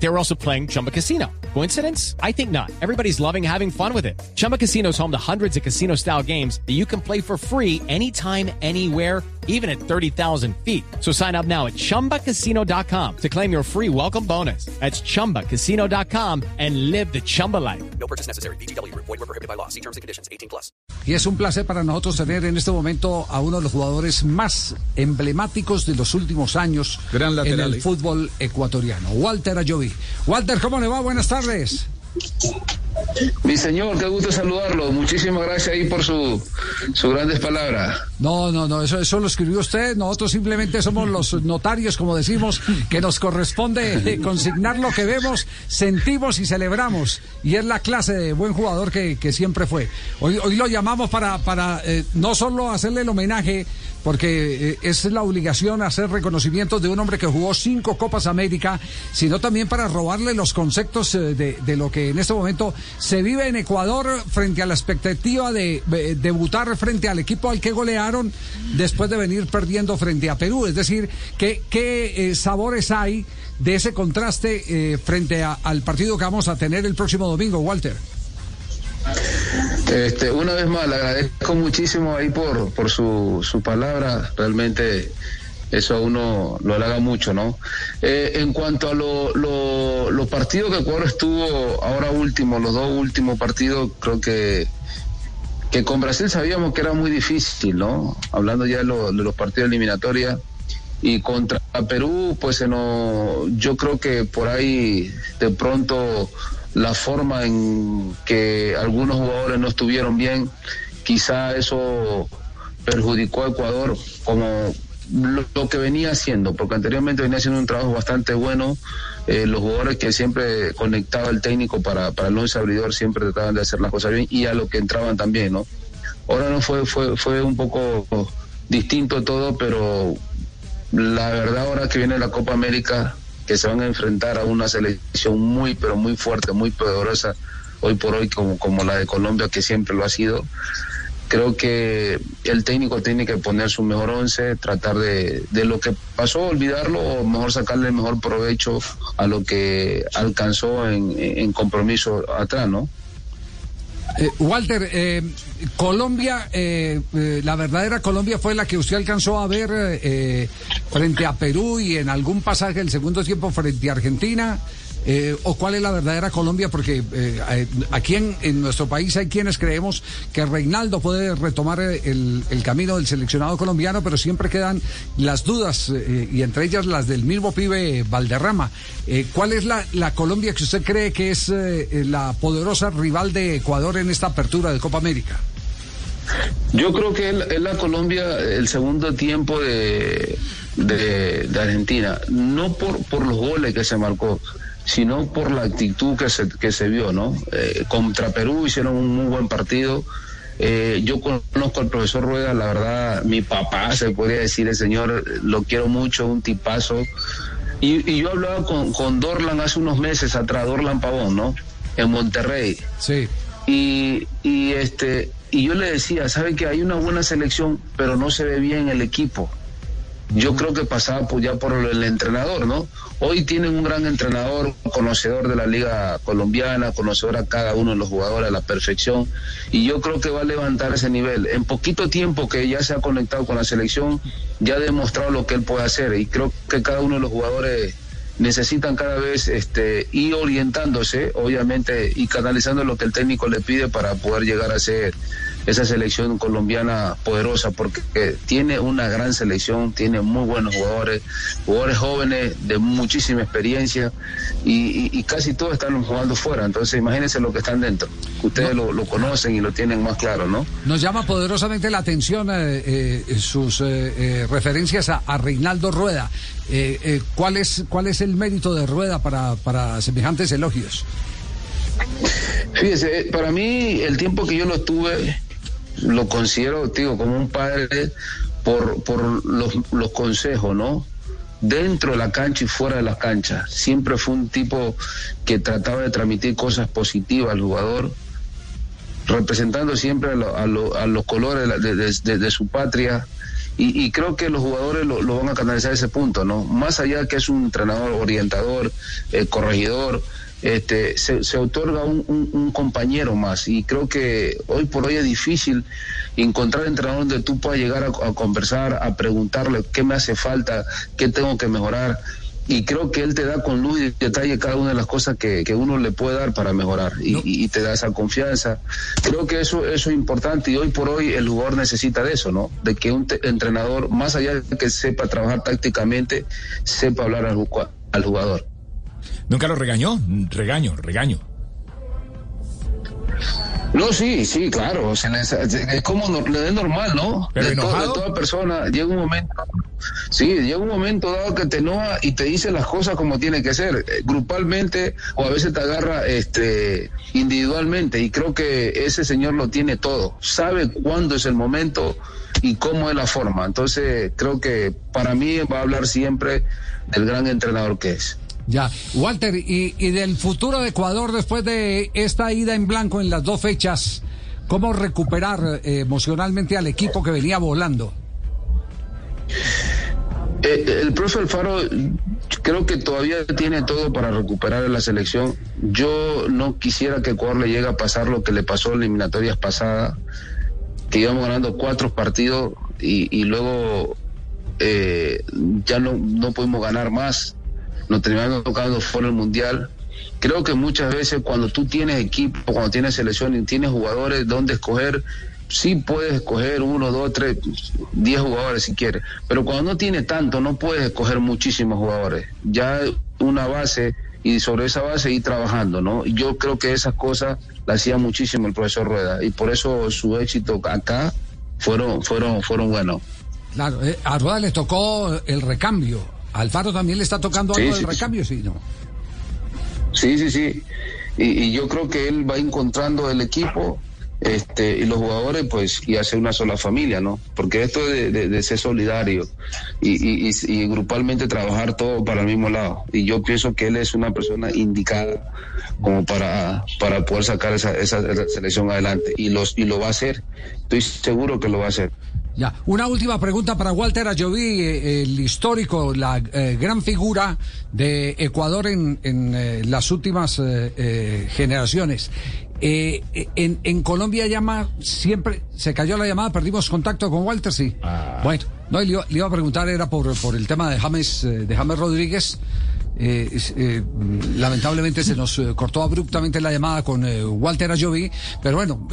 They were also playing Chumba Casino. Coincidence? I think not. Everybody's loving having fun with it. Chumba Casino is home to hundreds of casino style games that you can play for free anytime, anywhere, even at 30,000 feet. So sign up now at chumbacasino.com to claim your free welcome bonus. That's chumbacasino.com and live the Chumba life. No purchase necessary. BGW. Void were prohibited by law. See terms and conditions. 18 plus. Y es un placer para nosotros tener en este momento a uno de los jugadores más emblemáticos de los últimos años Gran en el ¿eh? fútbol ecuatoriano, Walter Ayoví. Walter, ¿cómo le va? Buenas tardes. Mi señor, qué gusto saludarlo. Muchísimas gracias ahí por su, sus grandes palabras. No, no, no, eso, eso lo escribió usted. Nosotros simplemente somos los notarios, como decimos, que nos corresponde consignar lo que vemos, sentimos y celebramos. Y es la clase de buen jugador que, que siempre fue. Hoy, lo llamamos para, para eh, no solo hacerle el homenaje, porque eh, es la obligación hacer reconocimientos de un hombre que jugó cinco Copas América, sino también para robarle los conceptos eh, de, de lo que en este momento se vive en Ecuador frente a la expectativa de debutar frente al equipo al que después de venir perdiendo frente a Perú. Es decir, ¿qué, qué eh, sabores hay de ese contraste eh, frente a- al partido que vamos a tener el próximo domingo, Walter? Este, una vez más, le agradezco muchísimo ahí por, por su, su palabra. Realmente eso a uno lo halaga mucho, ¿no? Eh, en cuanto a lo- lo- los partidos que Ecuador estuvo ahora último, los dos últimos partidos, creo que que con Brasil sabíamos que era muy difícil, ¿no? Hablando ya de, lo- de los partidos eliminatorios. Y contra Perú, pues nos- yo creo que por ahí de pronto la forma en que algunos jugadores no estuvieron bien, quizá eso perjudicó a Ecuador como lo, que venía haciendo, porque anteriormente venía haciendo un trabajo bastante bueno. eh, los jugadores que siempre conectaba el técnico para, para el once abridor siempre trataban de hacer las cosas bien y a lo que entraban también, ¿no? Ahora no fue, fue, fue un poco distinto todo, pero la verdad ahora que viene la Copa América, que se van a enfrentar a una selección muy, pero muy fuerte, muy poderosa, hoy por hoy como, como la de Colombia, que siempre lo ha sido, creo que el técnico tiene que poner su mejor once, tratar de, de lo que pasó, olvidarlo, o mejor sacarle el mejor provecho a lo que alcanzó en, en compromiso atrás, ¿no? Eh, Walter, eh, Colombia, eh, eh, la verdadera Colombia fue la que usted alcanzó a ver eh, frente a Perú y en algún pasaje del segundo tiempo frente a Argentina. Eh, ¿O cuál es la verdadera Colombia? Porque eh, aquí en, nuestro país hay quienes creemos que Reinaldo puede retomar eh, el, camino del seleccionado colombiano, pero siempre quedan las dudas, y entre ellas las del mismo pibe Valderrama. ¿Cuál es la, Colombia que usted cree que es la poderosa rival de Ecuador en esta apertura de Copa América? Yo creo que es la Colombia el segundo tiempo de, de, Argentina, no por los goles que se marcó, sino por la actitud que se, que se vio, ¿no? Eh, contra Perú hicieron un muy buen partido. Eh, yo conozco al profesor Rueda, la verdad, mi papá, se podría decir, el señor, lo quiero mucho, un tipazo. Y, y yo hablaba con, con Dorlan hace unos meses atrás, Dorlan Pavón, ¿no? En Monterrey Sí. y, y este y yo le decía, sabe que hay una buena selección, pero no se ve bien el equipo. Yo creo que pasaba pues, ya por el entrenador, ¿no? Hoy tienen un gran entrenador, conocedor de la liga colombiana, conocedor a cada uno de los jugadores a la perfección, y yo creo que va a levantar ese nivel. En poquito tiempo que ya se ha conectado con la selección, ya ha demostrado lo que él puede hacer, y creo que cada uno de los jugadores necesitan cada vez este, ir orientándose, obviamente, y canalizando lo que el técnico le pide para poder llegar a ser esa selección colombiana poderosa, porque eh, tiene una gran selección, tiene muy buenos jugadores, jugadores jóvenes de muchísima experiencia, y, y- y casi todos están jugando fuera, entonces imagínense lo que están dentro. Ustedes lo, lo conocen y lo tienen más claro, ¿no? Nos llama poderosamente la atención eh, eh, sus eh, eh, referencias a, a Reinaldo Rueda. Eh, ¿cuál, es, ¿Cuál es el mérito de Rueda para, para semejantes elogios? Fíjese, para mí el tiempo que yo lo tuve, lo considero, digo, como un padre por, por los, los consejos, ¿no? Dentro de la cancha y fuera de la cancha. Siempre fue un tipo que trataba de transmitir cosas positivas al jugador, representando siempre a, los colores de, su patria. Y, creo que los jugadores lo, van a canalizar a ese punto, ¿no? Más allá que es un entrenador orientador, eh, corregidor, este, se, otorga un, compañero más. Y creo que hoy por hoy es difícil encontrar entrenador donde tú puedas llegar a, a conversar, a preguntarle qué me hace falta, qué tengo que mejorar y creo que él te da con luz y detalle cada una de las cosas que, uno le puede dar para mejorar y, te da esa confianza. Creo que eso, eso es importante y hoy por hoy el jugador necesita de eso, ¿no? De que un entrenador, más allá de que sepa trabajar tácticamente, sepa hablar al, al jugador. ¿Nunca lo regañó? Regaño, regaño. No, sí, sí, claro. es como le es normal, ¿no? Pero de, enojado. toda persona llega un momento. Sí, llega un momento dado que te enoja y te dice las cosas como tiene que ser, eh, grupalmente o a veces te agarra este individualmente. Y creo que ese señor lo tiene todo. Sabe cuándo es el momento y cómo es la forma. Entonces, creo que para mí va a hablar siempre del gran entrenador que es. Ya, Walter, y, del futuro de Ecuador después de esta ida en blanco en las dos fechas, ¿cómo recuperar eh, emocionalmente al equipo que venía volando? Eh, el profe Alfaro creo que todavía tiene todo para recuperar la selección. Yo no quisiera que Ecuador le llegue a pasar lo que le pasó en eliminatorias pasadas, que íbamos ganando cuatro partidos y, luego eh, ya no, no pudimos ganar más nos terminaron tocando fuera el mundial. Creo que muchas veces cuando tú tienes equipo, cuando tienes selección y tienes jugadores donde escoger, sí puedes escoger uno, dos, tres, diez jugadores si quieres, pero cuando no tienes tanto, no puedes escoger muchísimos jugadores. Ya una base y sobre esa base ir trabajando, ¿no? Yo creo que esas cosas las hacía muchísimo el profesor Rueda y por eso su éxito acá fueron, fueron, fueron buenos. Claro, eh, a Rueda le tocó el recambio Alfaro también le está tocando algo del recambio, sí, ¿no? Sí, sí, sí. Y, yo creo que él va encontrando el equipo este, y los jugadores, pues, y hace una sola familia, ¿no? Porque esto de, de, ser solidario y, y, grupalmente trabajar todo para el mismo lado. Y yo pienso que él es una persona indicada como para, para poder sacar esa, esa, esa selección adelante. Y, los, y lo va a hacer. Estoy seguro que lo va a hacer. Ya, una última pregunta para Walter Ayoví, eh, el histórico, la eh, gran figura de Ecuador en, en eh, las últimas generaciones. En, en, Colombia llama siempre, se cayó la llamada, perdimos contacto con Walter, sí. Ah. Bueno, no, le, iba, a preguntar, era por, por el tema de James, de James Rodríguez. Eh, eh, lamentablemente se nos eh, cortó abruptamente la llamada con Walter Ayoví, pero bueno,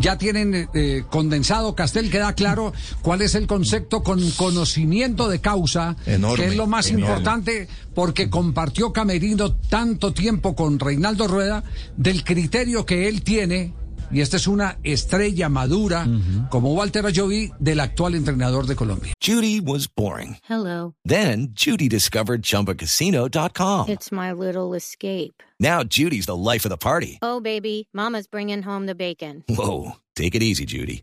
ya tienen condensado, Castel, queda claro cuál es el concepto con conocimiento de causa, que es lo más importante, porque compartió Camerino tanto tiempo con Reinaldo Rueda del criterio que él tiene y esta es una estrella madura como Walter Ajovi del actual entrenador de Colombia. Judy was boring. Hello. Then Judy discovered chumbacasino.com. It's my little escape. Now Judy's the life of the party. Oh baby, mama's bringing home the bacon. Whoa, take it easy Judy.